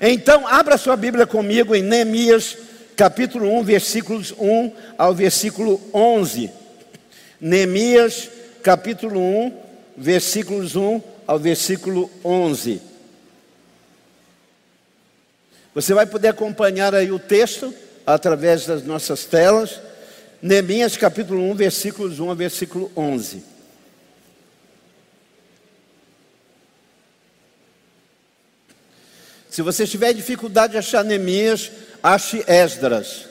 Então, abra sua Bíblia comigo em Neemias, capítulo 1, versículos 1 ao versículo 11. Neemias, capítulo 1, versículos 1 ao versículo 11. Você vai poder acompanhar aí o texto através das nossas telas. Neemias capítulo 1, versículos 1 a versículo 11. Se você tiver dificuldade de achar Neemias, ache Esdras.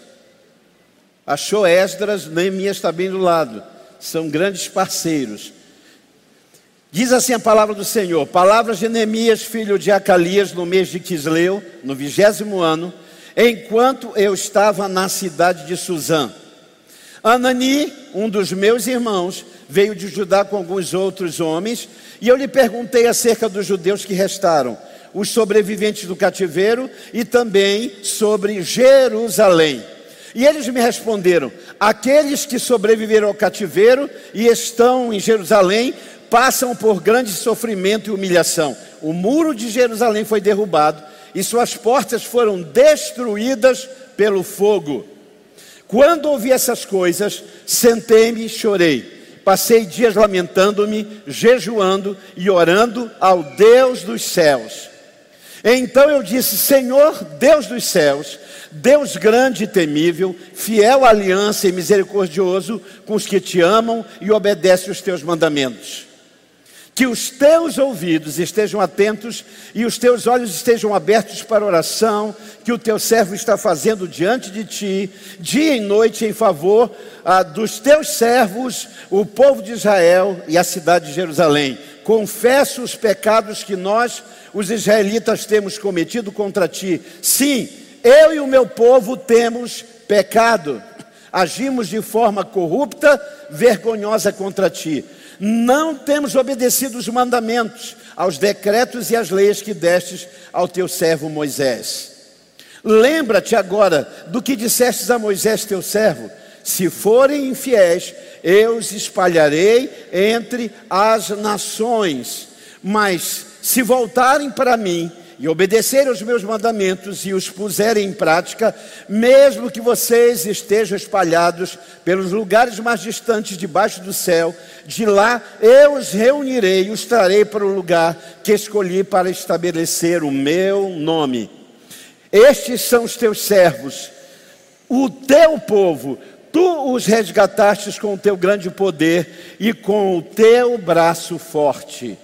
Achou Esdras, Neemias está bem do lado. São grandes parceiros. Diz assim a palavra do Senhor: Palavras de Neemias, filho de Acalias, no mês de Quisleu, no vigésimo ano, enquanto eu estava na cidade de Suzã. Anani, um dos meus irmãos, veio de Judá com alguns outros homens, e eu lhe perguntei acerca dos judeus que restaram, os sobreviventes do cativeiro, e também sobre Jerusalém. E eles me responderam: aqueles que sobreviveram ao cativeiro e estão em Jerusalém passam por grande sofrimento e humilhação. O muro de Jerusalém foi derrubado e suas portas foram destruídas pelo fogo. Quando ouvi essas coisas, sentei-me e chorei. Passei dias lamentando-me, jejuando e orando ao Deus dos céus. Então eu disse: Senhor, Deus dos céus, Deus grande e temível, fiel à aliança e misericordioso com os que te amam e obedecem os teus mandamentos que os teus ouvidos estejam atentos e os teus olhos estejam abertos para a oração que o teu servo está fazendo diante de ti, dia e noite, em favor ah, dos teus servos, o povo de Israel e a cidade de Jerusalém. Confesso os pecados que nós, os israelitas, temos cometido contra ti. Sim, eu e o meu povo temos pecado, agimos de forma corrupta, vergonhosa contra ti não temos obedecido os mandamentos, aos decretos e às leis que destes ao teu servo Moisés. Lembra-te agora do que dissestes a Moisés, teu servo: se forem infiéis, eu os espalharei entre as nações, mas se voltarem para mim e obedecerem aos meus mandamentos e os puserem em prática, mesmo que vocês estejam espalhados pelos lugares mais distantes debaixo do céu, de lá eu os reunirei e os trarei para o lugar que escolhi para estabelecer o meu nome. Estes são os teus servos, o teu povo, tu os resgatastes com o teu grande poder e com o teu braço forte.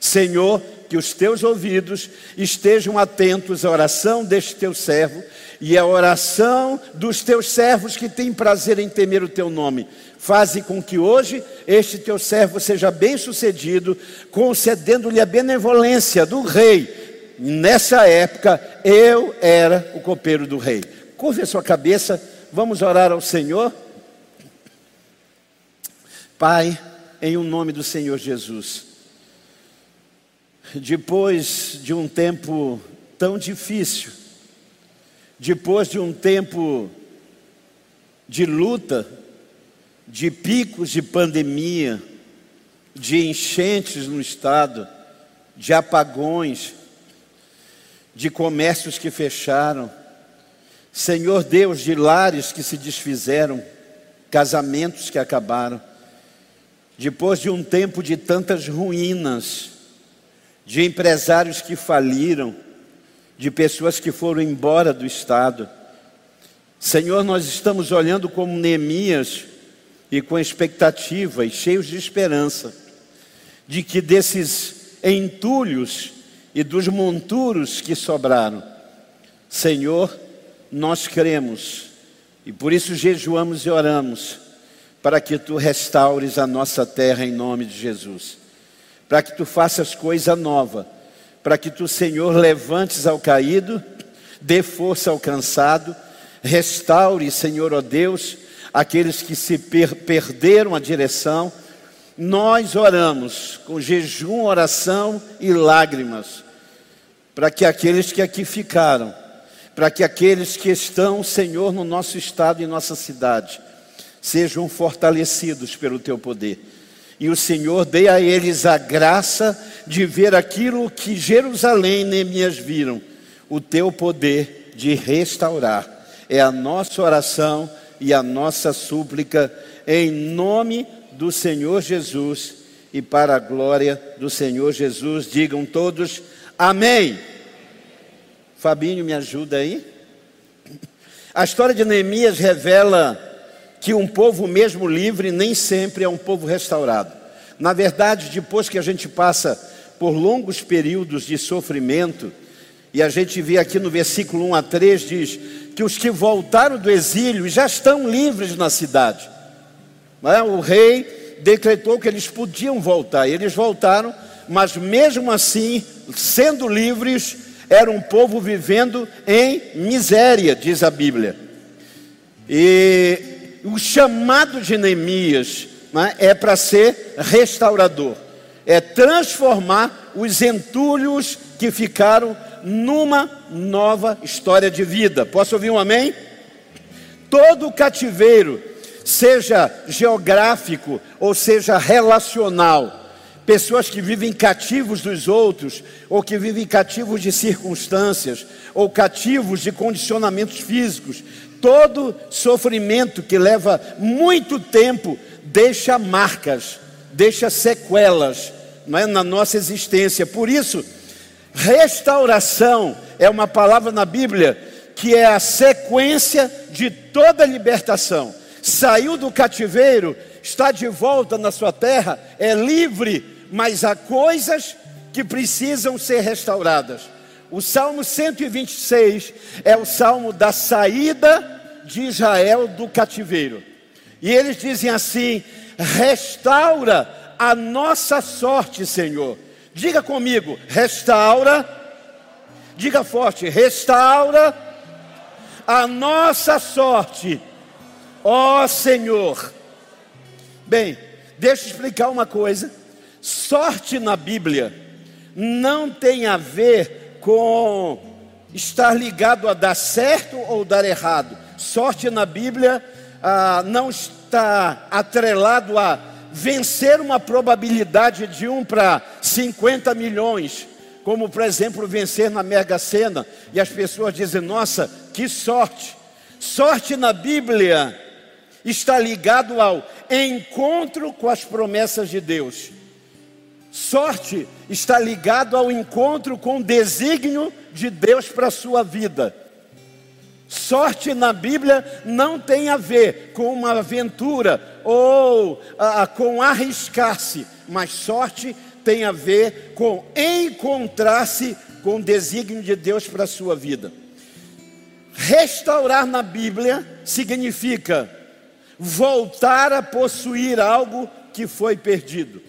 Senhor, que os teus ouvidos estejam atentos à oração deste teu servo e à oração dos teus servos que têm prazer em temer o teu nome. Faze com que hoje este teu servo seja bem-sucedido, concedendo-lhe a benevolência do rei. nessa época eu era o copeiro do rei. Curve a sua cabeça, vamos orar ao Senhor. Pai, em o nome do Senhor Jesus depois de um tempo tão difícil, depois de um tempo de luta, de picos de pandemia, de enchentes no estado, de apagões, de comércios que fecharam, Senhor Deus, de lares que se desfizeram, casamentos que acabaram, depois de um tempo de tantas ruínas, de empresários que faliram, de pessoas que foram embora do Estado. Senhor, nós estamos olhando como Neemias e com expectativa e cheios de esperança de que desses entulhos e dos monturos que sobraram, Senhor, nós cremos e por isso jejuamos e oramos para que tu restaures a nossa terra em nome de Jesus para que tu faças coisa nova, para que tu, Senhor, levantes ao caído, dê força ao cansado, restaure, Senhor, ó Deus, aqueles que se per perderam a direção. Nós oramos com jejum, oração e lágrimas, para que aqueles que aqui ficaram, para que aqueles que estão, Senhor, no nosso estado e nossa cidade, sejam fortalecidos pelo teu poder e o Senhor dê a eles a graça de ver aquilo que Jerusalém e Neemias viram, o teu poder de restaurar. É a nossa oração e a nossa súplica em nome do Senhor Jesus e para a glória do Senhor Jesus. Digam todos amém. Fabinho, me ajuda aí. A história de Neemias revela que um povo mesmo livre nem sempre é um povo restaurado. Na verdade, depois que a gente passa por longos períodos de sofrimento, e a gente vê aqui no versículo 1 a 3 diz que os que voltaram do exílio já estão livres na cidade. É? O rei decretou que eles podiam voltar, eles voltaram, mas mesmo assim, sendo livres, era um povo vivendo em miséria, diz a Bíblia. E o chamado de Neemias é? é para ser restaurador, é transformar os entulhos que ficaram numa nova história de vida. Posso ouvir um amém? Todo cativeiro, seja geográfico ou seja relacional, pessoas que vivem cativos dos outros, ou que vivem cativos de circunstâncias, ou cativos de condicionamentos físicos, todo sofrimento que leva muito tempo deixa marcas, deixa sequelas não é, na nossa existência. Por isso, restauração é uma palavra na Bíblia que é a sequência de toda libertação. Saiu do cativeiro, está de volta na sua terra, é livre, mas há coisas que precisam ser restauradas. O Salmo 126 é o salmo da saída de Israel do cativeiro. E eles dizem assim: restaura a nossa sorte, Senhor. Diga comigo, restaura. Diga forte, restaura a nossa sorte, ó Senhor. Bem, deixa eu explicar uma coisa. Sorte na Bíblia não tem a ver com estar ligado a dar certo ou dar errado. Sorte na Bíblia ah, não está atrelado a vencer uma probabilidade de 1 para 50 milhões, como por exemplo vencer na Mega Sena, e as pessoas dizem: "Nossa, que sorte". Sorte na Bíblia está ligado ao encontro com as promessas de Deus. Sorte está ligado ao encontro com o desígnio de Deus para a sua vida. Sorte na Bíblia não tem a ver com uma aventura ou ah, com arriscar-se, mas sorte tem a ver com encontrar-se com o desígnio de Deus para a sua vida. Restaurar na Bíblia significa voltar a possuir algo que foi perdido.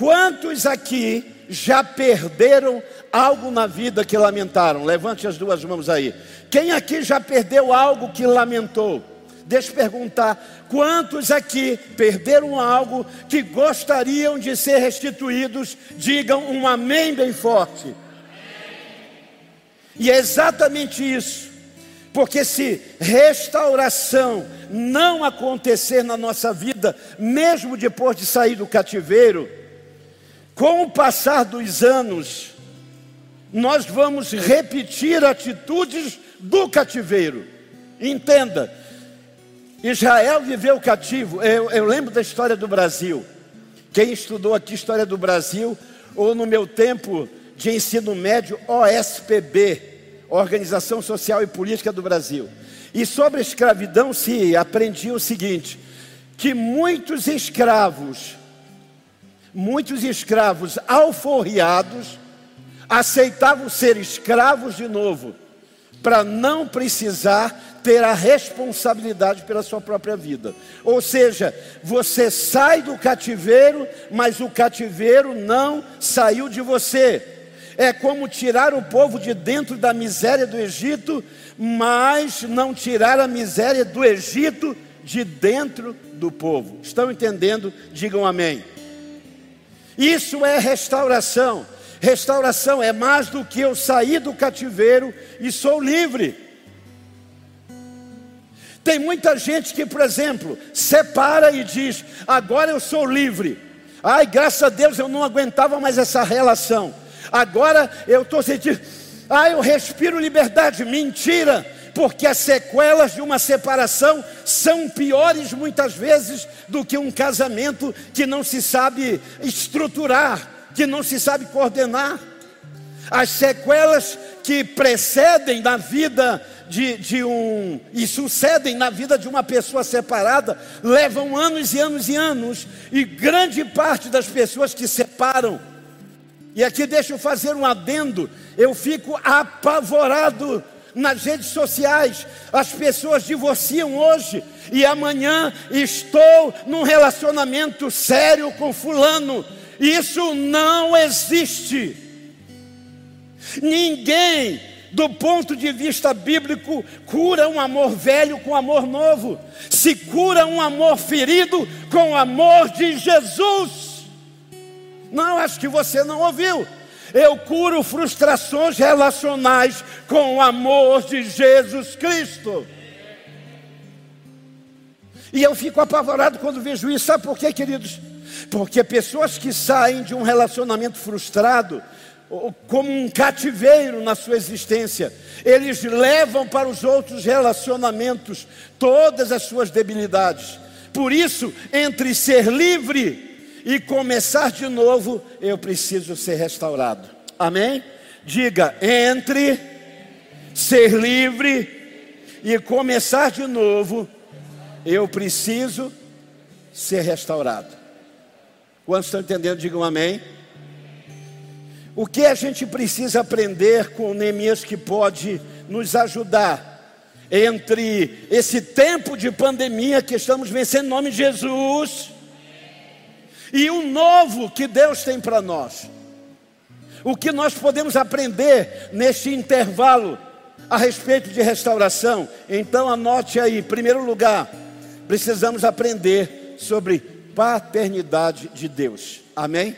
Quantos aqui já perderam algo na vida que lamentaram? Levante as duas mãos aí. Quem aqui já perdeu algo que lamentou? Deixa eu perguntar: quantos aqui perderam algo que gostariam de ser restituídos? Digam um amém bem forte. E é exatamente isso. Porque se restauração não acontecer na nossa vida, mesmo depois de sair do cativeiro, com o passar dos anos, nós vamos repetir atitudes do cativeiro. Entenda, Israel viveu cativo. Eu, eu, lembro da história do Brasil. Quem estudou aqui história do Brasil, ou no meu tempo de ensino médio, OSPB, Organização Social e Política do Brasil. E sobre a escravidão se aprendia o seguinte: que muitos escravos, muitos escravos alforriados, aceitavam ser escravos de novo para não precisar ter a responsabilidade pela sua própria vida. Ou seja, você sai do cativeiro, mas o cativeiro não saiu de você. É como tirar o povo de dentro da miséria do Egito, mas não tirar a miséria do Egito de dentro do povo. Estão entendendo? Digam amém. Isso é restauração. Restauração é mais do que eu sair do cativeiro e sou livre. Tem muita gente que, por exemplo, separa e diz: agora eu sou livre. Ai, graças a Deus eu não aguentava mais essa relação. Agora eu estou sentindo, Ah, eu respiro liberdade. Mentira, porque as sequelas de uma separação são piores muitas vezes do que um casamento que não se sabe estruturar, que não se sabe coordenar. As sequelas que precedem na vida de, de, um e sucedem na vida de uma pessoa separada levam anos e anos e anos, e grande parte das pessoas que separam, e aqui deixa eu fazer um adendo, eu fico apavorado nas redes sociais, as pessoas divorciam hoje e amanhã estou num relacionamento sério com fulano. Isso não existe. Ninguém, do ponto de vista bíblico, cura um amor velho com amor novo. Se cura um amor ferido com o amor de Jesus. Não, acho que você não ouviu. Eu curo frustrações relacionais com o amor de Jesus Cristo. E eu fico apavorado quando vejo isso. Sabe por quê, queridos? Porque pessoas que saem de um relacionamento frustrado, como um cativeiro na sua existência, eles levam para os outros relacionamentos todas as suas debilidades. Por isso, entre ser livre e começar de novo, eu preciso ser restaurado. Amém? Diga, entre ser livre e começar de novo, eu preciso ser restaurado. Quantos estão entendendo? Digam amém. O que a gente precisa aprender com Neemias que pode nos ajudar entre esse tempo de pandemia que estamos vencendo em nome de Jesus e o novo que Deus tem para nós? O que nós podemos aprender neste intervalo a respeito de restauração? Então anote aí, em primeiro lugar, precisamos aprender sobre paternidade de Deus. Amém?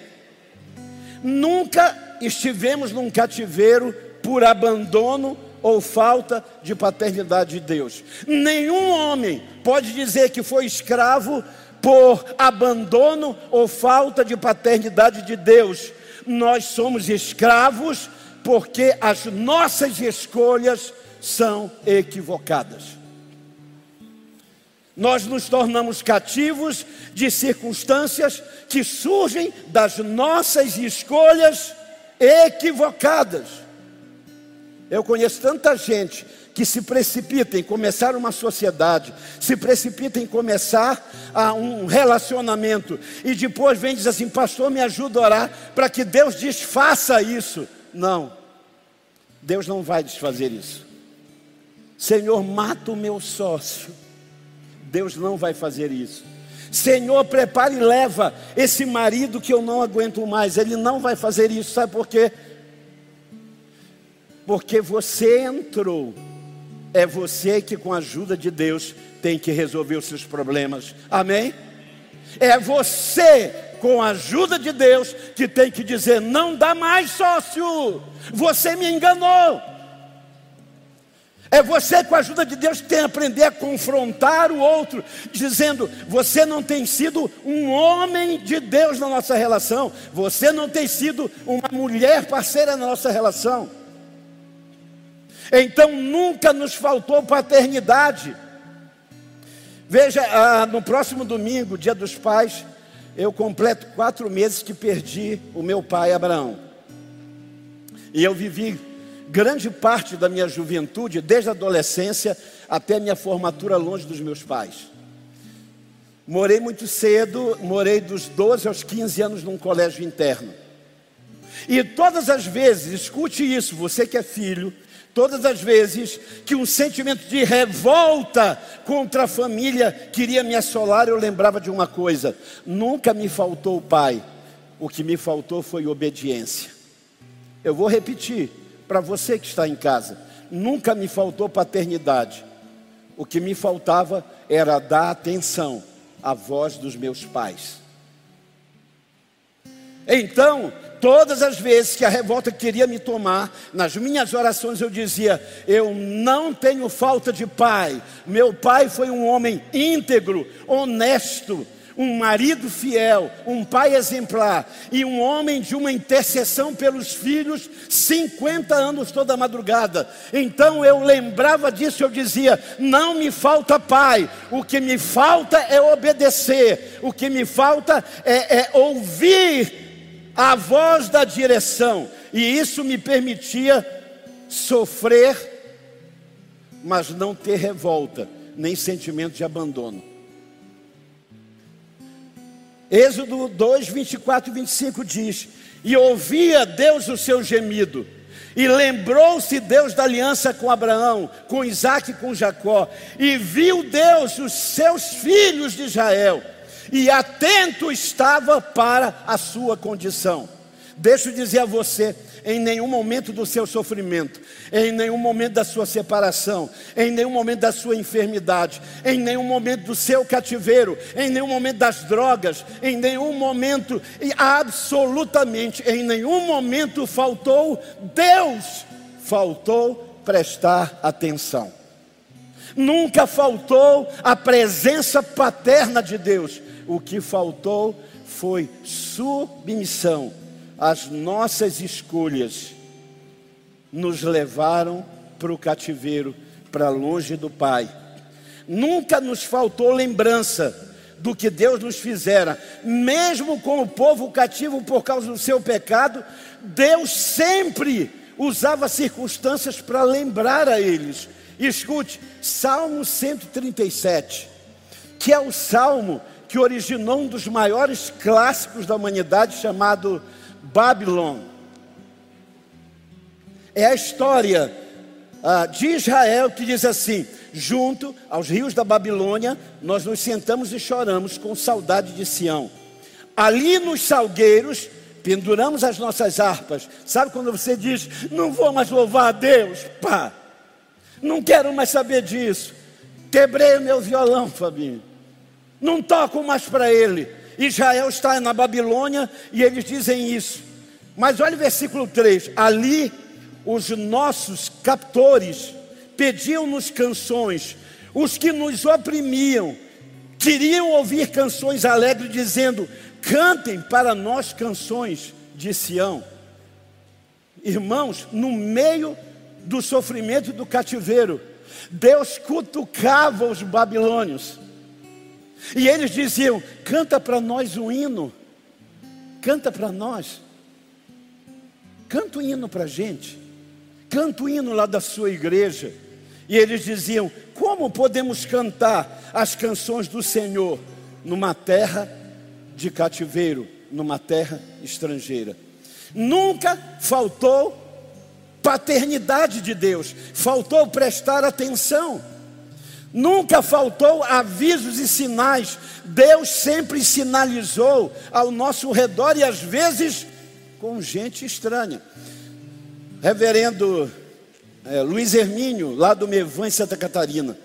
Nunca estivemos num cativeiro por abandono ou falta de paternidade de Deus. Nenhum homem pode dizer que foi escravo por abandono ou falta de paternidade de Deus. Nós somos escravos porque as nossas escolhas são equivocadas. Nós nos tornamos cativos de circunstâncias que surgem das nossas escolhas equivocadas. Eu conheço tanta gente que se precipita em começar uma sociedade, se precipita em começar a um relacionamento e depois vem e diz assim: Pastor, me ajuda a orar para que Deus desfaça isso. Não, Deus não vai desfazer isso. Senhor, mata o meu sócio Deus não vai fazer isso. Senhor, prepare e leva esse marido que eu não aguento mais. Ele não vai fazer isso, sabe por quê? Porque você entrou. É você que, com a ajuda de Deus, tem que resolver os seus problemas. Amém? É você, com a ajuda de Deus, que tem que dizer: não dá mais, sócio. Você me enganou. É você, com a ajuda de Deus, que tem que aprender a confrontar o outro, dizendo: você não tem sido um homem de Deus na nossa relação, você não tem sido uma mulher parceira na nossa relação. Então nunca nos faltou paternidade. Veja, ah, no próximo domingo, dia dos pais, eu completo quatro meses que perdi o meu pai Abraão. E eu vivi grande parte da minha juventude, desde a adolescência até a minha formatura longe dos meus pais. Morei muito cedo, morei dos 12 aos 15 anos num colégio interno. E todas as vezes, escute isso, você que é filho, todas as vezes que um sentimento de revolta contra a família queria me assolar, eu lembrava de uma coisa: nunca me faltou o pai, o que me faltou foi obediência. Eu vou repetir: para você que está em casa, nunca me faltou paternidade. O que me faltava era dar atenção à voz dos meus pais. Então, todas as vezes que a revolta queria me tomar, nas minhas orações eu dizia: Eu não tenho falta de pai. Meu pai foi um homem íntegro, honesto, um marido fiel, um pai exemplar e um homem de uma intercessão pelos filhos, 50 anos toda madrugada. Então eu lembrava disso, eu dizia: não me falta pai, o que me falta é obedecer, o que me falta é, é ouvir a voz da direção, e isso me permitia sofrer, mas não ter revolta, nem sentimento de abandono. Êxodo 2, 24 e 25 diz: E ouvia Deus o seu gemido, e lembrou-se Deus da aliança com Abraão, com Isaac e com Jacó, e viu Deus os seus filhos de Israel, e atento estava para a sua condição. Deixa eu dizer a você, em nenhum momento do seu sofrimento, em nenhum momento da sua separação, em nenhum momento da sua enfermidade, em nenhum momento do seu cativeiro, em nenhum momento das drogas, em nenhum momento, absolutamente em nenhum momento faltou Deus, faltou prestar atenção. Nunca faltou a presença paterna de Deus. O que faltou foi submissão as nossas escolhas nos levaram para o cativeiro, para longe do Pai. Nunca nos faltou lembrança do que Deus nos fizera, mesmo com o povo cativo por causa do seu pecado, Deus sempre usava circunstâncias para lembrar a eles. Escute, Salmo 137, que é o salmo que originou um dos maiores clássicos da humanidade, chamado Babilônia. É a história ah, de Israel que diz assim: junto aos rios da Babilônia, nós nos sentamos e choramos com saudade de Sião. Ali nos salgueiros, penduramos as nossas harpas. Sabe quando você diz, não vou mais louvar a Deus? Pá, não quero mais saber disso. Quebrei o meu violão, Fabinho. Não toco mais para ele. Israel está na Babilônia e eles dizem isso. Mas olha o versículo 3: ali os nossos captores pediam-nos canções, os que nos oprimiam queriam ouvir canções alegres, dizendo: cantem para nós canções de Sião. Irmãos, no meio do sofrimento e do cativeiro, Deus cutucava os babilônios. E eles diziam: canta para nós um hino, canta para nós, canta um hino para a gente, canta um hino lá da sua igreja. E eles diziam: como podemos cantar as canções do Senhor numa terra de cativeiro, numa terra estrangeira? Nunca faltou paternidade de Deus, faltou prestar atenção. Nunca faltou avisos e sinais. Deus sempre sinalizou ao nosso redor e às vezes com gente estranha. Reverendo é, Luiz Hermínio, lá do Mevan, em Santa Catarina,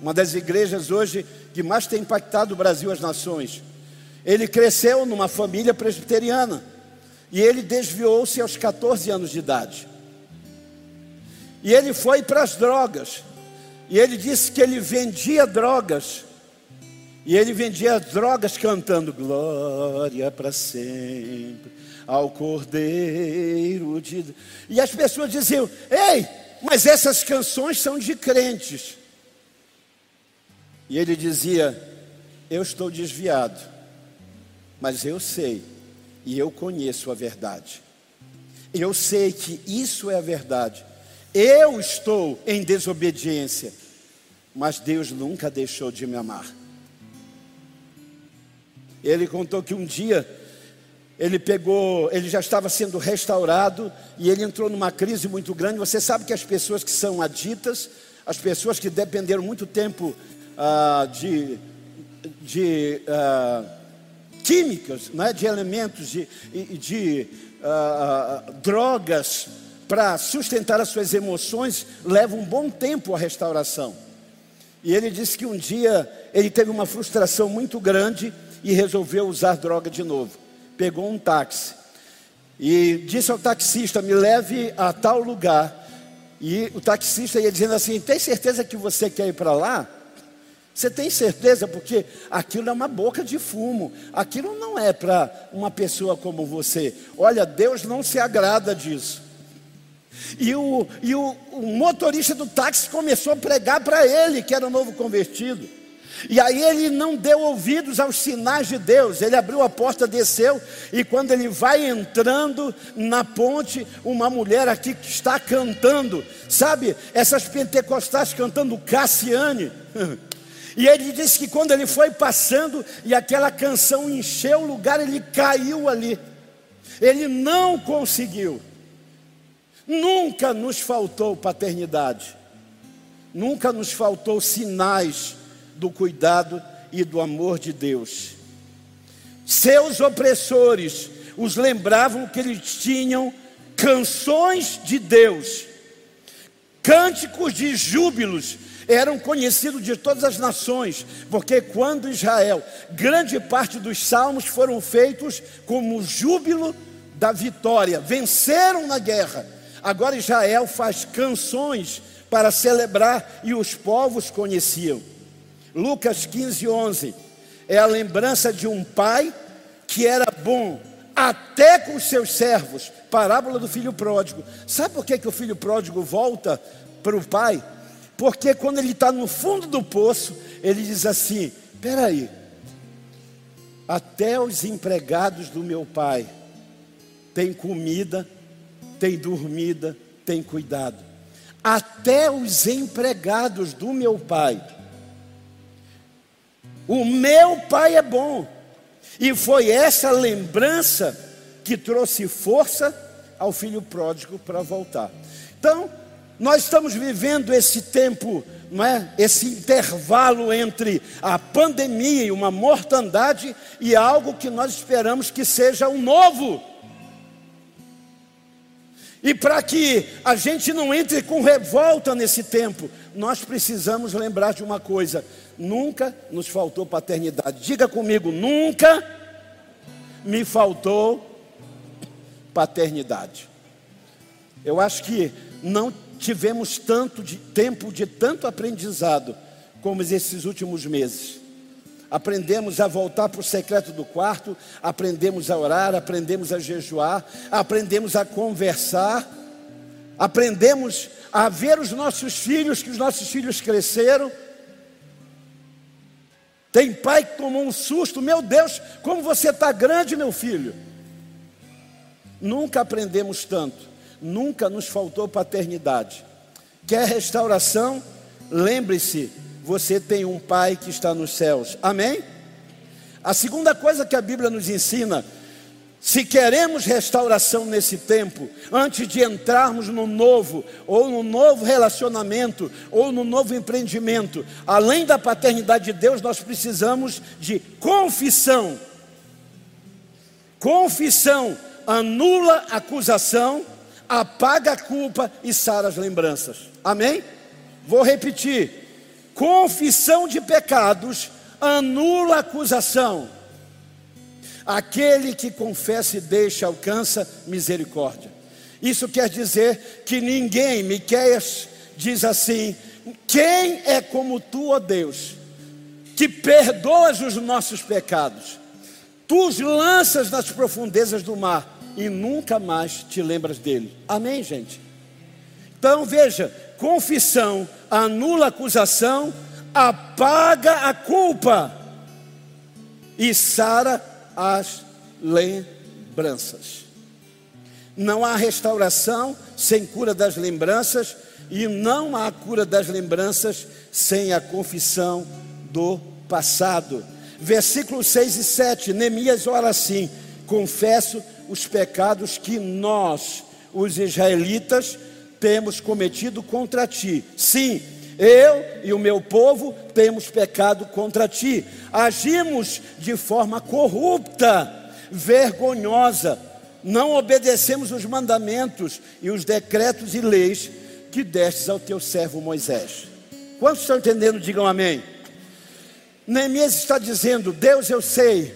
uma das igrejas hoje que mais tem impactado o Brasil e as nações. Ele cresceu numa família presbiteriana e ele desviou-se aos 14 anos de idade. E ele foi para as drogas. E ele disse que ele vendia drogas. E ele vendia drogas cantando glória para sempre ao Cordeiro de E as pessoas diziam: "Ei, mas essas canções são de crentes". E ele dizia: "Eu estou desviado, mas eu sei e eu conheço a verdade. Eu sei que isso é a verdade. Eu estou em desobediência, mas Deus nunca deixou de me amar. Ele contou que um dia ele pegou, ele já estava sendo restaurado e ele entrou numa crise muito grande. Você sabe que as pessoas que são aditas, as pessoas que dependeram muito tempo ah, de, de ah, químicas, né, de elementos, de, de ah, drogas, para sustentar as suas emoções leva um bom tempo a restauração. E ele disse que um dia ele teve uma frustração muito grande e resolveu usar droga de novo. Pegou um táxi e disse ao taxista: Me leve a tal lugar. E o taxista ia dizendo assim: Tem certeza que você quer ir para lá? Você tem certeza? Porque aquilo é uma boca de fumo. Aquilo não é para uma pessoa como você. Olha, Deus não se agrada disso. E o, e o, o motorista do táxi começou a pregar para ele, que era o novo convertido. E aí ele não deu ouvidos aos sinais de Deus. Ele abriu a porta, desceu, e quando ele vai entrando na ponte, uma mulher aqui que está cantando, sabe? Essas pentecostais cantando Cassiane. E ele disse que quando ele foi passando e aquela canção encheu o lugar, ele caiu ali. Ele não conseguiu. Nunca nos faltou paternidade. Nunca nos faltou sinais do cuidado e do amor de Deus. Seus opressores os lembravam que eles tinham canções de Deus, cânticos de júbilos, eram conhecidos de todas as nações, porque quando Israel, grande parte dos salmos foram feitos como júbilo da vitória, venceram na guerra. Agora Israel faz canções para celebrar e os povos conheciam. Lucas 15, 11 é a lembrança de um pai que era bom até com os seus servos. Parábola do filho pródigo. Sabe por que, que o filho pródigo volta para o pai? Porque quando ele está no fundo do poço, ele diz assim: peraí, até os empregados do meu pai têm comida, têm dormida, têm cuidado. Até os empregados do meu pai o meu pai é bom. E foi essa lembrança que trouxe força ao filho pródigo para voltar. Então, nós estamos vivendo esse tempo, não é? Esse intervalo entre a pandemia e uma mortandade e algo que nós esperamos que seja um novo. E para que a gente não entre com revolta nesse tempo, nós precisamos lembrar de uma coisa: nunca nos faltou paternidade. Diga comigo, nunca me faltou paternidade. Eu acho que não tivemos tanto de tempo de tanto aprendizado como esses últimos meses. Aprendemos a voltar para o secreto do quarto, aprendemos a orar, aprendemos a jejuar, aprendemos a conversar, aprendemos a ver os nossos filhos, que os nossos filhos cresceram tem pai que tomou um susto, meu Deus, como você está grande, meu filho. Nunca aprendemos tanto, nunca nos faltou paternidade. Quer restauração? Lembre-se, você tem um pai que está nos céus. Amém? A segunda coisa que a Bíblia nos ensina se queremos restauração nesse tempo, antes de entrarmos no novo, ou no novo relacionamento, ou no novo empreendimento, além da paternidade de Deus, nós precisamos de confissão. Confissão anula a acusação, apaga a culpa e sara as lembranças. Amém? Vou repetir: confissão de pecados anula a acusação Aquele que confessa e deixa alcança misericórdia. Isso quer dizer que ninguém, Miqueias diz assim: quem é como tu, ó Deus, que perdoas os nossos pecados, tu os lanças nas profundezas do mar e nunca mais te lembras dele. Amém, gente? Então veja, confissão anula a acusação, apaga a culpa e sara as lembranças. Não há restauração sem cura das lembranças, e não há cura das lembranças sem a confissão do passado. Versículos 6 e 7, Neemias ora assim: Confesso os pecados que nós, os israelitas, temos cometido contra ti. Sim, eu e o meu povo temos pecado contra ti. Agimos de forma corrupta, vergonhosa. Não obedecemos os mandamentos e os decretos e leis que destes ao teu servo Moisés. Quantos estão entendendo? Digam amém. Neemias está dizendo: Deus, eu sei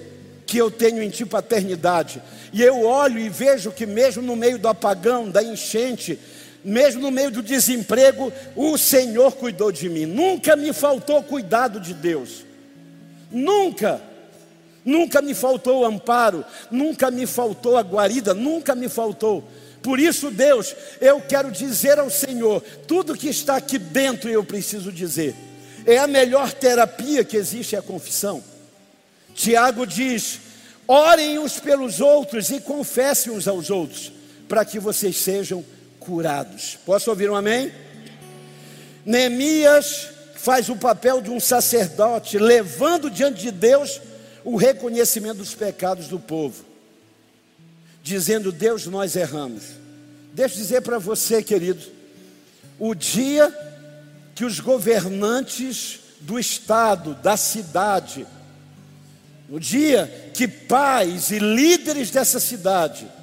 que eu tenho em ti paternidade, e eu olho e vejo que, mesmo no meio do apagão, da enchente, mesmo no meio do desemprego, o Senhor cuidou de mim. Nunca me faltou cuidado de Deus. Nunca. Nunca me faltou amparo, nunca me faltou a guarida, nunca me faltou. Por isso, Deus, eu quero dizer ao Senhor, tudo que está aqui dentro eu preciso dizer. É a melhor terapia que existe é a confissão. Tiago diz: orem uns pelos outros e confessem uns aos outros, para que vocês sejam curados. Posso ouvir um amém? Neemias faz o papel de um sacerdote, levando diante de Deus o reconhecimento dos pecados do povo, dizendo: Deus, nós erramos. Deixa eu dizer para você, querido, o dia que os governantes do estado, da cidade, no dia que pais e líderes dessa cidade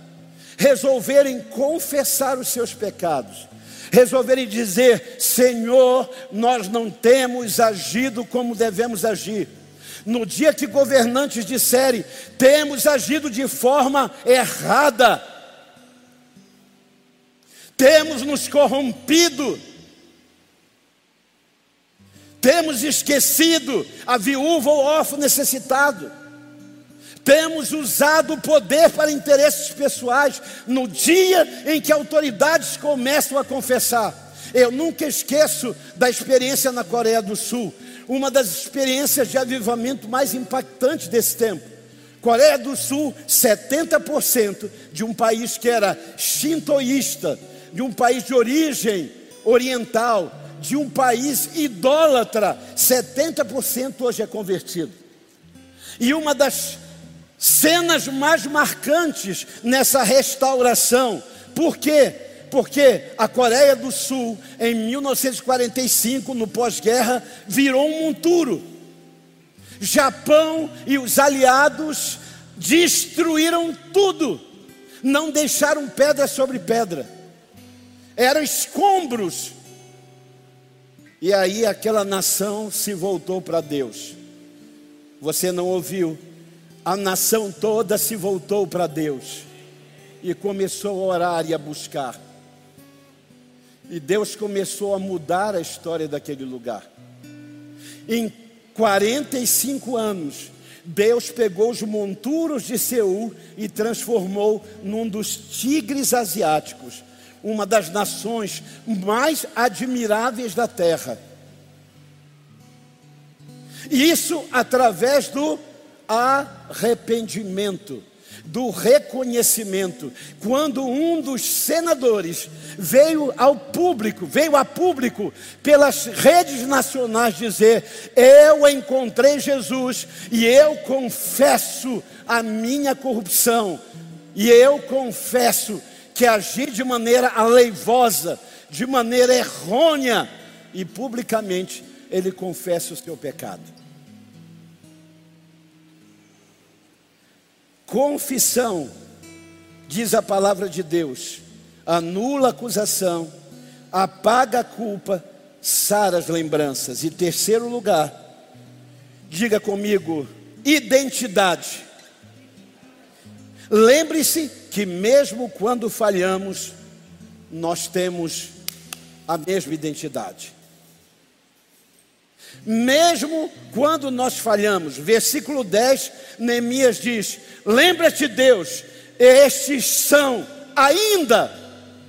resolverem confessar os seus pecados, resolverem dizer: Senhor, nós não temos agido como devemos agir. No dia que governantes disserem: temos agido de forma errada, temos nos corrompido, temos esquecido a viúva ou órfão necessitado, temos usado o poder para interesses pessoais, no dia em que autoridades começam a confessar. Eu nunca esqueço da experiência na Coreia do Sul, uma das experiências de avivamento mais impactantes desse tempo. Coreia do Sul, 70% de um país que era shintoísta, de um país de origem oriental, de um país idólatra, 70% hoje é convertido. E uma das cenas mais marcantes nessa restauração, por quê? Porque a Coreia do Sul, em 1945, no pós-guerra, virou um monturo. Japão e os aliados destruíram tudo, não deixaram pedra sobre pedra, eram escombros. E aí aquela nação se voltou para Deus. Você não ouviu? A nação toda se voltou para Deus e começou a orar e a buscar. E Deus começou a mudar a história daquele lugar. Em 45 anos, Deus pegou os monturos de Seul e transformou num dos tigres asiáticos, uma das nações mais admiráveis da terra. Isso através do arrependimento do reconhecimento. Quando um dos senadores veio ao público, veio a público pelas redes nacionais dizer: Eu encontrei Jesus e eu confesso a minha corrupção, e eu confesso que agi de maneira aleivosa, de maneira errônea, e publicamente ele confessa o seu pecado. Confissão, diz a palavra de Deus, anula a acusação, apaga a culpa, sara as lembranças. E terceiro lugar, diga comigo, identidade. Lembre-se que mesmo quando falhamos, nós temos a mesma identidade. Mesmo quando nós falhamos, versículo 10, Neemias diz: Lembra-te, Deus, estes são ainda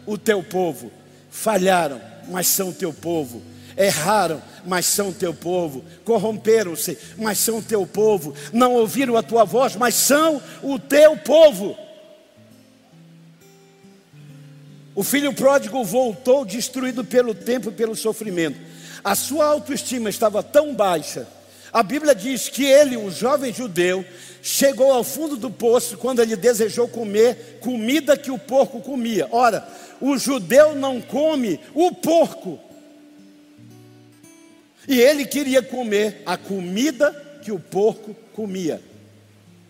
o teu povo. Falharam, mas são teu povo. Erraram, mas são teu povo. Corromperam-se, mas são teu povo. Não ouviram a tua voz, mas são o teu povo. O filho pródigo voltou destruído pelo tempo e pelo sofrimento a sua autoestima estava tão baixa. A Bíblia diz que ele, um jovem judeu, chegou ao fundo do poço quando ele desejou comer comida que o porco comia. Ora, o judeu não come o porco. E ele queria comer a comida que o porco comia.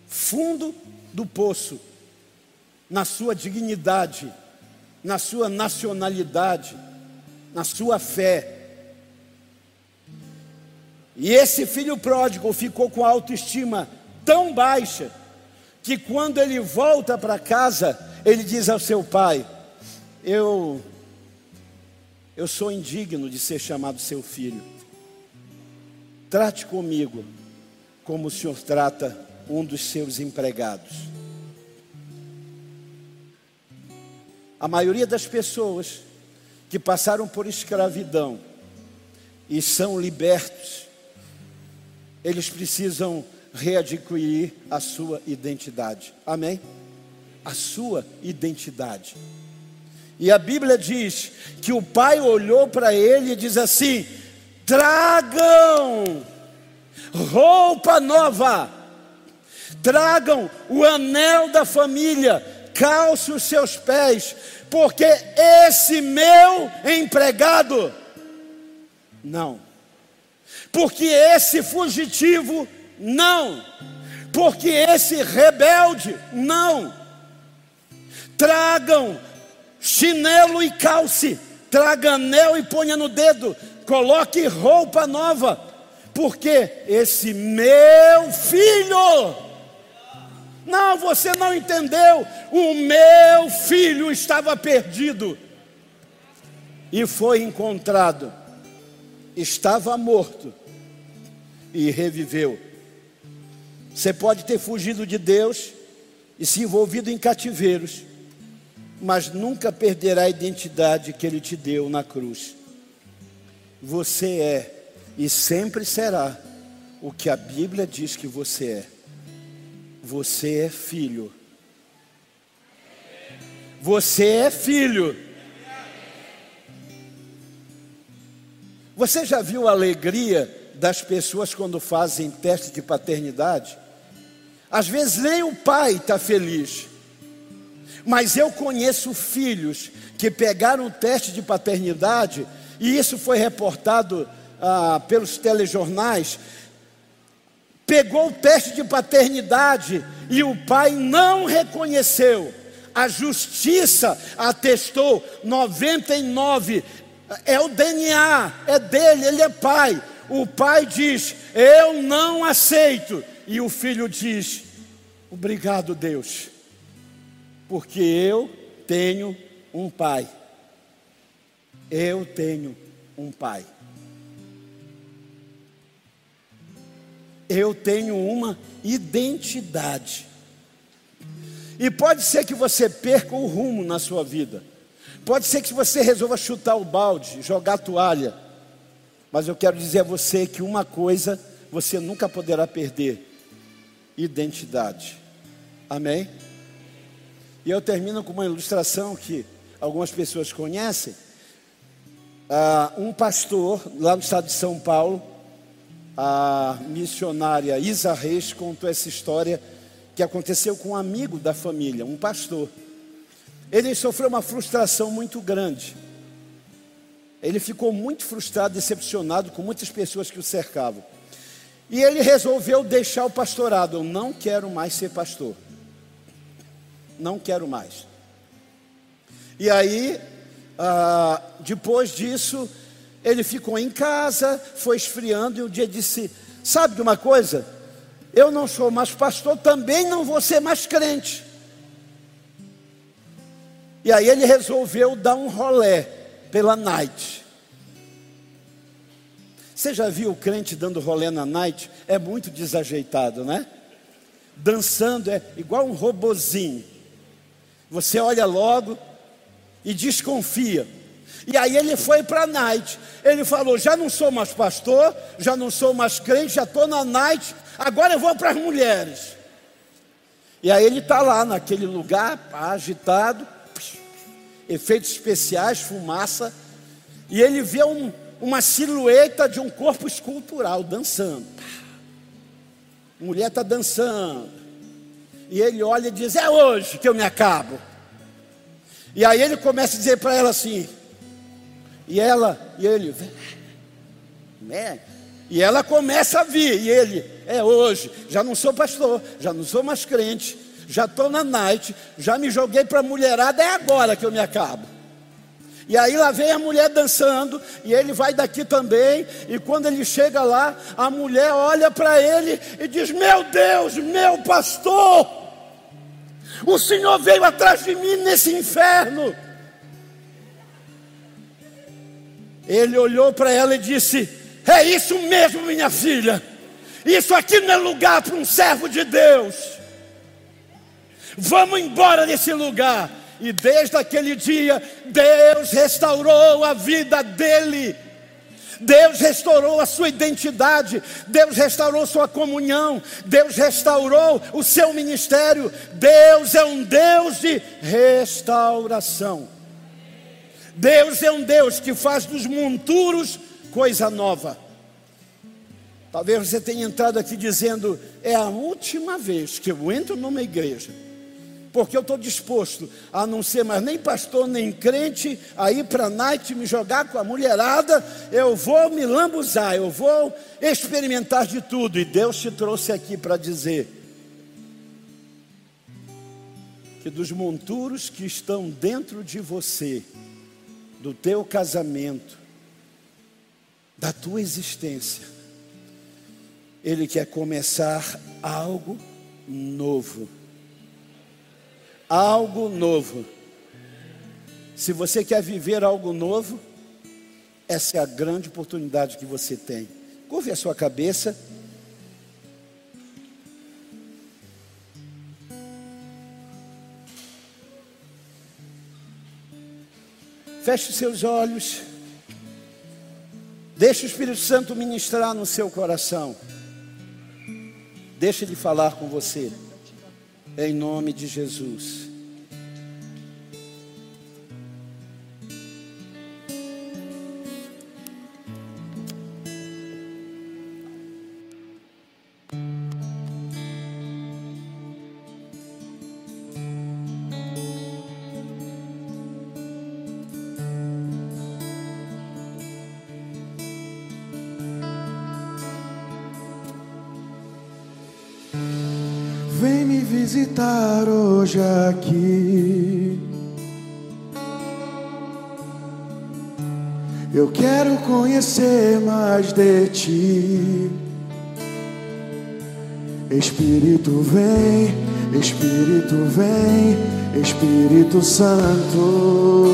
Fundo do poço, na sua dignidade, na sua nacionalidade, na sua fé e esse filho pródigo ficou com a autoestima tão baixa que quando ele volta para casa, ele diz ao seu pai: Eu Eu sou indigno de ser chamado seu filho. Trate comigo como o senhor trata um dos seus empregados. A maioria das pessoas que passaram por escravidão e são libertos, eles precisam readquirir a sua identidade. Amém? A sua identidade. E a Bíblia diz que o pai olhou para ele e diz assim: tragam roupa nova, tragam o anel da família, calce os seus pés, porque esse meu empregado, não, porque esse fugitivo, não, porque esse rebelde, não, tragam chinelo e calce, traga anel e ponha no dedo, coloque roupa nova, porque esse meu filho, não, você não entendeu. O meu filho estava perdido e foi encontrado. Estava morto e reviveu. Você pode ter fugido de Deus e se envolvido em cativeiros, mas nunca perderá a identidade que Ele te deu na cruz. Você é e sempre será o que a Bíblia diz que você é. Você é filho. Você é filho. Você já viu a alegria das pessoas quando fazem teste de paternidade? Às vezes nem o pai está feliz. Mas eu conheço filhos que pegaram o teste de paternidade, e isso foi reportado ah, pelos telejornais, pegou o teste de paternidade e o pai não reconheceu. A justiça atestou 99, é o DNA, é dele, ele é pai. O pai diz: Eu não aceito. E o filho diz: Obrigado, Deus, porque eu tenho um pai. Eu tenho um pai. eu tenho uma identidade. E pode ser que você perca o rumo na sua vida. Pode ser que você resolva chutar o balde, jogar a toalha. Mas eu quero dizer a você que uma coisa você nunca poderá perder: identidade. Amém? E eu termino com uma ilustração que algumas pessoas conhecem. Uh, um pastor lá no estado de São Paulo, a missionária Isa Reis contou essa história que aconteceu com um amigo da família, um pastor. Ele sofreu uma frustração muito grande. Ele ficou muito frustrado, decepcionado com muitas pessoas que o cercavam. E ele resolveu deixar o pastorado. Eu não quero mais ser pastor. Não quero mais. E aí, ah, depois disso, ele ficou em casa, foi esfriando e um dia disse: Sabe de uma coisa? Eu não sou mais pastor, também não vou ser mais crente. E aí ele resolveu dar um rolé pela night. Você já viu o crente dando rolé na night? É muito desajeitado, né? Dançando é igual um robozinho. Você olha logo e desconfia. E aí ele foi para a night. Ele falou: já não sou mais pastor, já não sou mais crente, já estou na night, agora eu vou para as mulheres. E aí ele está lá naquele lugar, agitado, efeitos especiais, fumaça, e ele vê um, uma silhueta de um corpo escultural dançando. Mulher está dançando. E ele olha e diz: É hoje que eu me acabo. E aí ele começa a dizer para ela assim: e ela, e ele, né? E ela começa a vir, e ele, é hoje, já não sou pastor, já não sou mais crente, já estou na night, já me joguei para a mulherada, é agora que eu me acabo. E aí lá vem a mulher dançando, e ele vai daqui também, e quando ele chega lá, a mulher olha para ele e diz: Meu Deus, meu pastor, o Senhor veio atrás de mim nesse inferno. Ele olhou para ela e disse: É isso mesmo, minha filha. Isso aqui não é lugar para um servo de Deus. Vamos embora desse lugar. E desde aquele dia, Deus restaurou a vida dele. Deus restaurou a sua identidade, Deus restaurou sua comunhão, Deus restaurou o seu ministério. Deus é um Deus de restauração. Deus é um Deus que faz dos monturos coisa nova. Talvez você tenha entrado aqui dizendo: é a última vez que eu entro numa igreja porque eu estou disposto a não ser mais nem pastor, nem crente, a ir para a night, me jogar com a mulherada, eu vou me lambuzar, eu vou experimentar de tudo, e Deus te trouxe aqui para dizer que dos monturos que estão dentro de você, do teu casamento, da tua existência, Ele quer começar algo novo algo novo. Se você quer viver algo novo, essa é a grande oportunidade que você tem. Curve a sua cabeça. Feche seus olhos. Deixe o Espírito Santo ministrar no seu coração. Deixe ele falar com você em nome de Jesus. Hoje aqui. Eu quero conhecer mais de ti. Espírito vem, Espírito vem, Espírito Santo.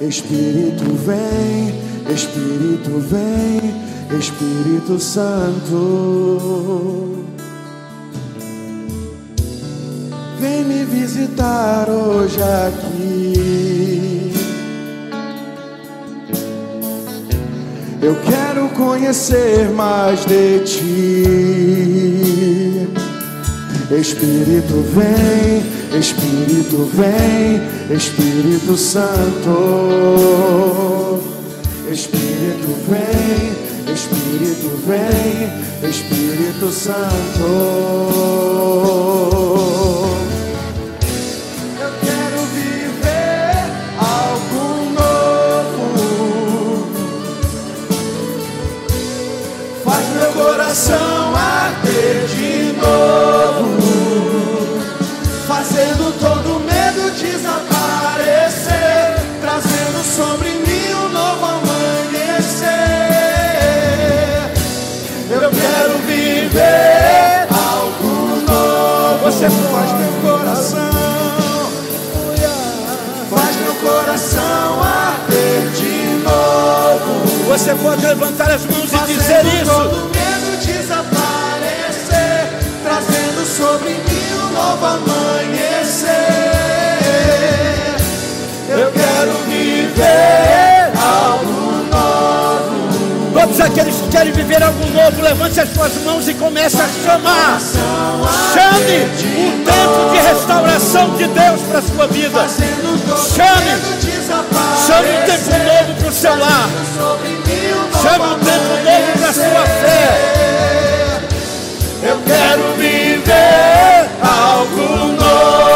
Espírito vem, Espírito vem, Espírito Santo. Vem me visitar hoje aqui. Eu quero conhecer mais de ti. Espírito vem, Espírito vem, Espírito Santo. Espírito vem, Espírito vem, Espírito Santo. Coração arder de novo, fazendo todo medo desaparecer, trazendo sobre mim um novo amanhecer. Eu quero viver algo novo. Você faz meu coração, faz meu coração arder de novo. Você pode levantar as mãos e dizer isso. Sobre mim um novo amanhecer. Eu quero viver algo novo. Todos aqueles que querem viver algo novo, levante as suas mãos e comece a chamar. Chame o tempo de restauração de Deus para a sua vida. Chame. Chame o tempo novo para o seu lar. Chame o tempo novo para sua fé. Eu quero viver algo novo.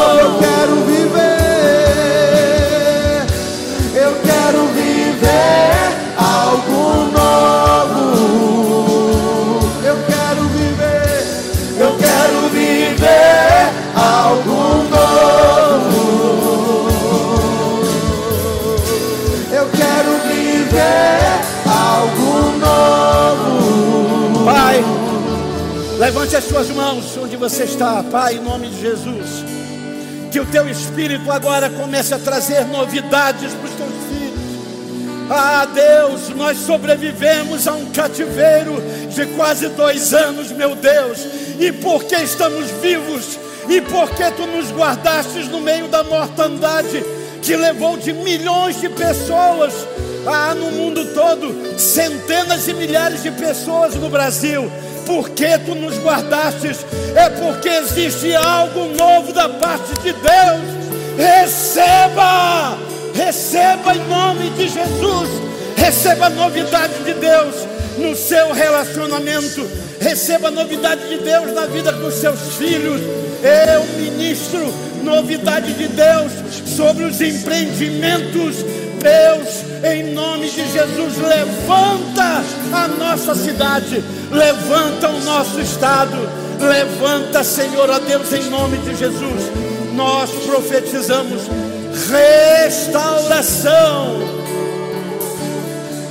As suas mãos onde você está, Pai, em nome de Jesus. Que o teu espírito agora comece a trazer novidades para os teus filhos. Ah, Deus, nós sobrevivemos a um cativeiro de quase dois anos, meu Deus, e porque estamos vivos, e porque tu nos guardastes no meio da mortandade, que levou de milhões de pessoas, ah, no mundo todo, centenas e milhares de pessoas no Brasil, porque tu nos guardastes, é porque existe algo novo da parte de Deus. Receba! Receba em nome de Jesus. Receba a novidade de Deus no seu relacionamento. Receba a novidade de Deus na vida dos seus filhos. Eu ministro novidade de Deus sobre os empreendimentos. Deus, em nome de Jesus, levanta a nossa cidade, levanta o nosso estado, levanta, Senhor, a Deus, em nome de Jesus. Nós profetizamos restauração.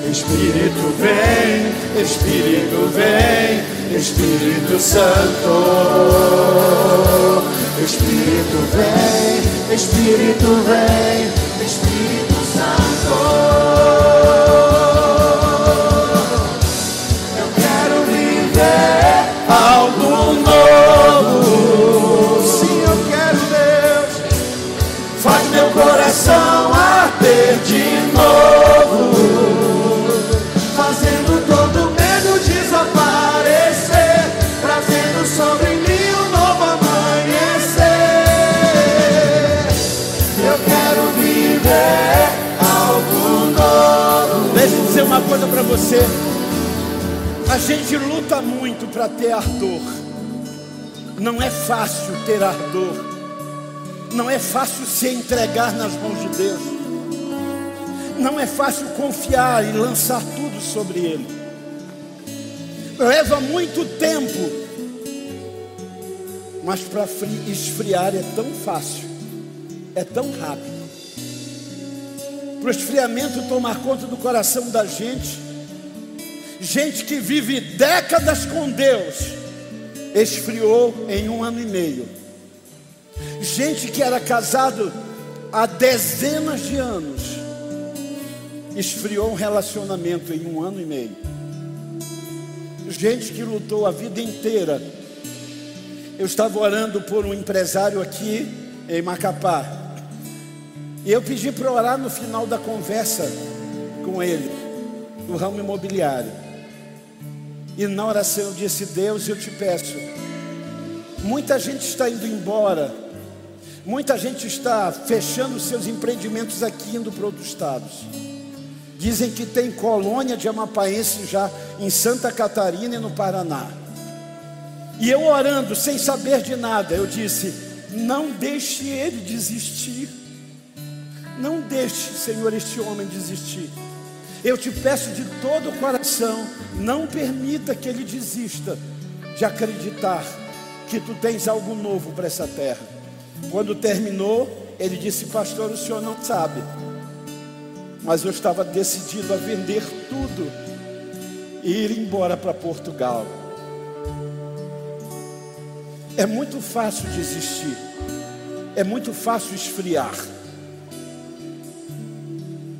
Espírito vem, Espírito vem, Espírito Santo. Espírito vem, Espírito vem, Espírito coisa para você. A gente luta muito para ter ardor. Não é fácil ter ardor. Não é fácil se entregar nas mãos de Deus. Não é fácil confiar e lançar tudo sobre Ele. Leva muito tempo. Mas para esfriar é tão fácil. É tão rápido. Para o esfriamento tomar conta do coração da gente. Gente que vive décadas com Deus, esfriou em um ano e meio. Gente que era casado há dezenas de anos, esfriou um relacionamento em um ano e meio. Gente que lutou a vida inteira. Eu estava orando por um empresário aqui em Macapá. E eu pedi para orar no final da conversa com ele, do ramo imobiliário. E na oração eu disse: Deus, eu te peço. Muita gente está indo embora, muita gente está fechando seus empreendimentos aqui, indo para outros estados. Dizem que tem colônia de amapaense já em Santa Catarina e no Paraná. E eu orando, sem saber de nada, eu disse: Não deixe ele desistir. Não deixe, Senhor, este homem desistir. Eu te peço de todo o coração, não permita que ele desista de acreditar que tu tens algo novo para essa terra. Quando terminou, ele disse: Pastor, o senhor não sabe, mas eu estava decidido a vender tudo e ir embora para Portugal. É muito fácil desistir, é muito fácil esfriar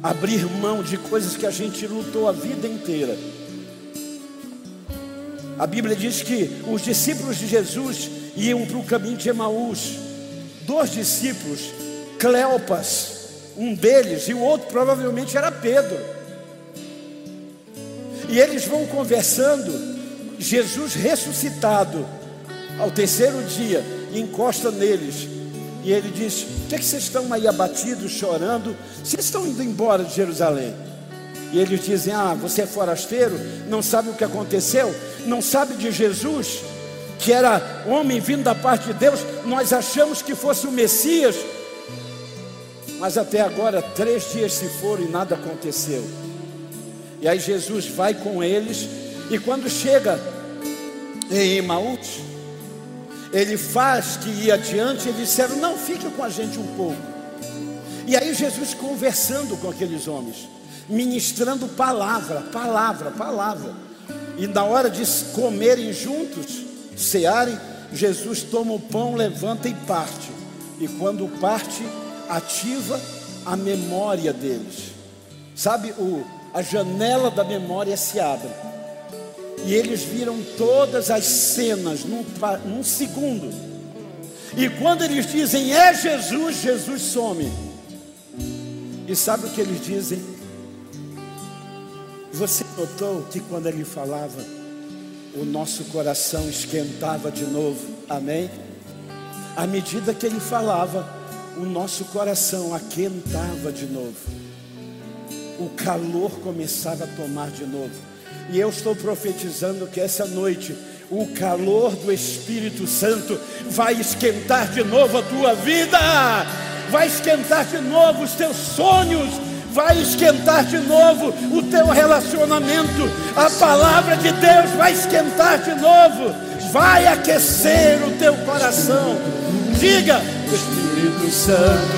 abrir mão de coisas que a gente lutou a vida inteira. A Bíblia diz que os discípulos de Jesus iam para o caminho de Emaús. Dois discípulos, Cleopas, um deles, e o outro provavelmente era Pedro. E eles vão conversando. Jesus ressuscitado ao terceiro dia encosta neles e ele diz: Por que, é que vocês estão aí abatidos, chorando? Vocês estão indo embora de Jerusalém. E eles dizem: Ah, você é forasteiro, não sabe o que aconteceu, não sabe de Jesus, que era homem vindo da parte de Deus. Nós achamos que fosse o Messias, mas até agora três dias se foram e nada aconteceu. E aí Jesus vai com eles, e quando chega em Emaús, ele faz que ir adiante, eles disseram: Não, fique com a gente um pouco. E aí Jesus conversando com aqueles homens, ministrando palavra, palavra, palavra. E na hora de comerem juntos, cearem, Jesus toma o pão, levanta e parte. E quando parte, ativa a memória deles. Sabe, o, a janela da memória se abre. E eles viram todas as cenas num, num segundo. E quando eles dizem é Jesus, Jesus some. E sabe o que eles dizem? Você notou que quando ele falava, o nosso coração esquentava de novo, amém? À medida que ele falava, o nosso coração aquentava de novo, o calor começava a tomar de novo. E eu estou profetizando que essa noite o calor do Espírito Santo vai esquentar de novo a tua vida, vai esquentar de novo os teus sonhos, vai esquentar de novo o teu relacionamento. A palavra de Deus vai esquentar de novo, vai aquecer o teu coração. Diga, Espírito Santo,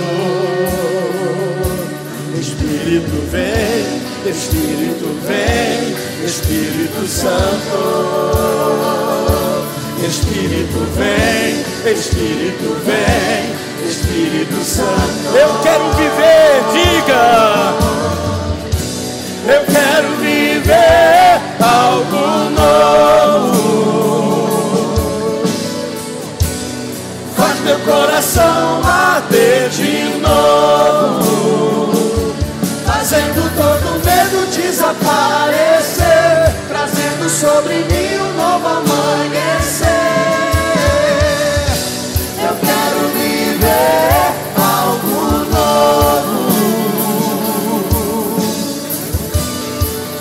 Espírito vem. Espírito vem, Espírito Santo. Espírito vem, Espírito vem, Espírito Santo. Eu quero viver, diga. Eu quero viver algo novo. Faz meu coração bater desaparecer, trazendo sobre mim um novo amanhecer. Eu quero viver algo novo.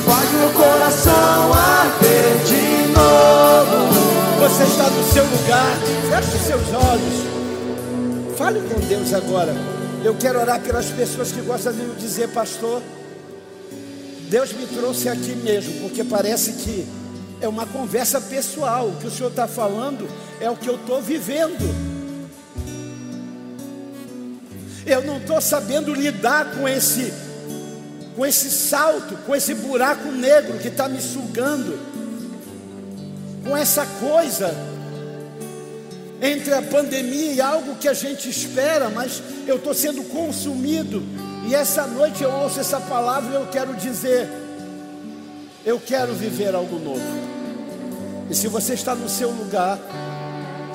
Faz meu coração arder de novo. Você está no seu lugar, feche seus olhos. Fale com Deus agora. Eu quero orar pelas pessoas que gostam de dizer, pastor. Deus me trouxe aqui mesmo, porque parece que é uma conversa pessoal. O que o Senhor está falando é o que eu estou vivendo. Eu não estou sabendo lidar com esse, com esse salto, com esse buraco negro que está me sugando, com essa coisa entre a pandemia e algo que a gente espera, mas eu estou sendo consumido e essa noite eu ouço essa palavra e eu quero dizer: eu quero viver algo novo. E se você está no seu lugar,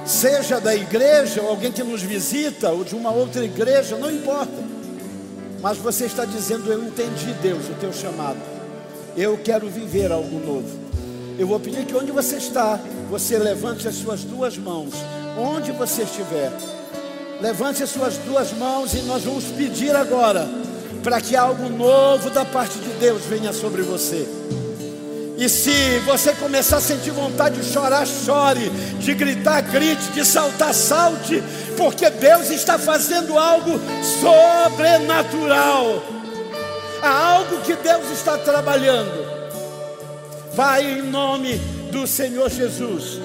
seja da igreja, ou alguém que nos visita, ou de uma outra igreja, não importa. Mas você está dizendo: Eu entendi, Deus, o teu chamado. Eu quero viver algo novo. Eu vou pedir que onde você está, você levante as suas duas mãos, onde você estiver. Levante as suas duas mãos e nós vamos pedir agora para que algo novo da parte de Deus venha sobre você. E se você começar a sentir vontade de chorar, chore, de gritar, grite, de saltar, salte, porque Deus está fazendo algo sobrenatural. Há algo que Deus está trabalhando. Vai em nome do Senhor Jesus.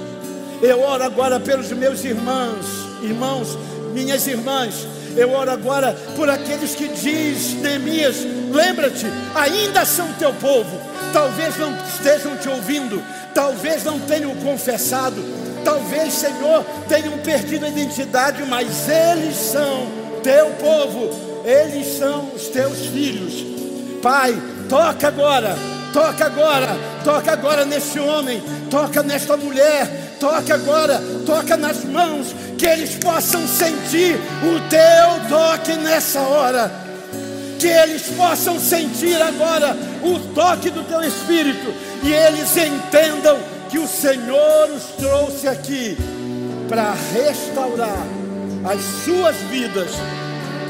Eu oro agora pelos meus irmãos, irmãos, minhas irmãs eu oro agora por aqueles que diz Neemias, lembra-te, ainda são teu povo. Talvez não estejam te ouvindo, talvez não tenham confessado, talvez, Senhor, tenham perdido a identidade, mas eles são teu povo, eles são os teus filhos. Pai, toca agora, toca agora, toca agora neste homem, toca nesta mulher, Toca agora, toca nas mãos, que eles possam sentir o teu toque nessa hora. Que eles possam sentir agora o toque do teu espírito e eles entendam que o Senhor os trouxe aqui para restaurar as suas vidas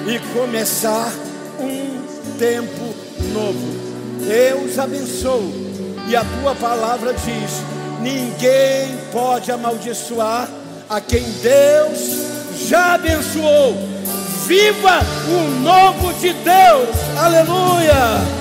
e começar um tempo novo. Eu os abençoo e a tua palavra diz Ninguém pode amaldiçoar a quem Deus já abençoou. Viva o novo de Deus, aleluia!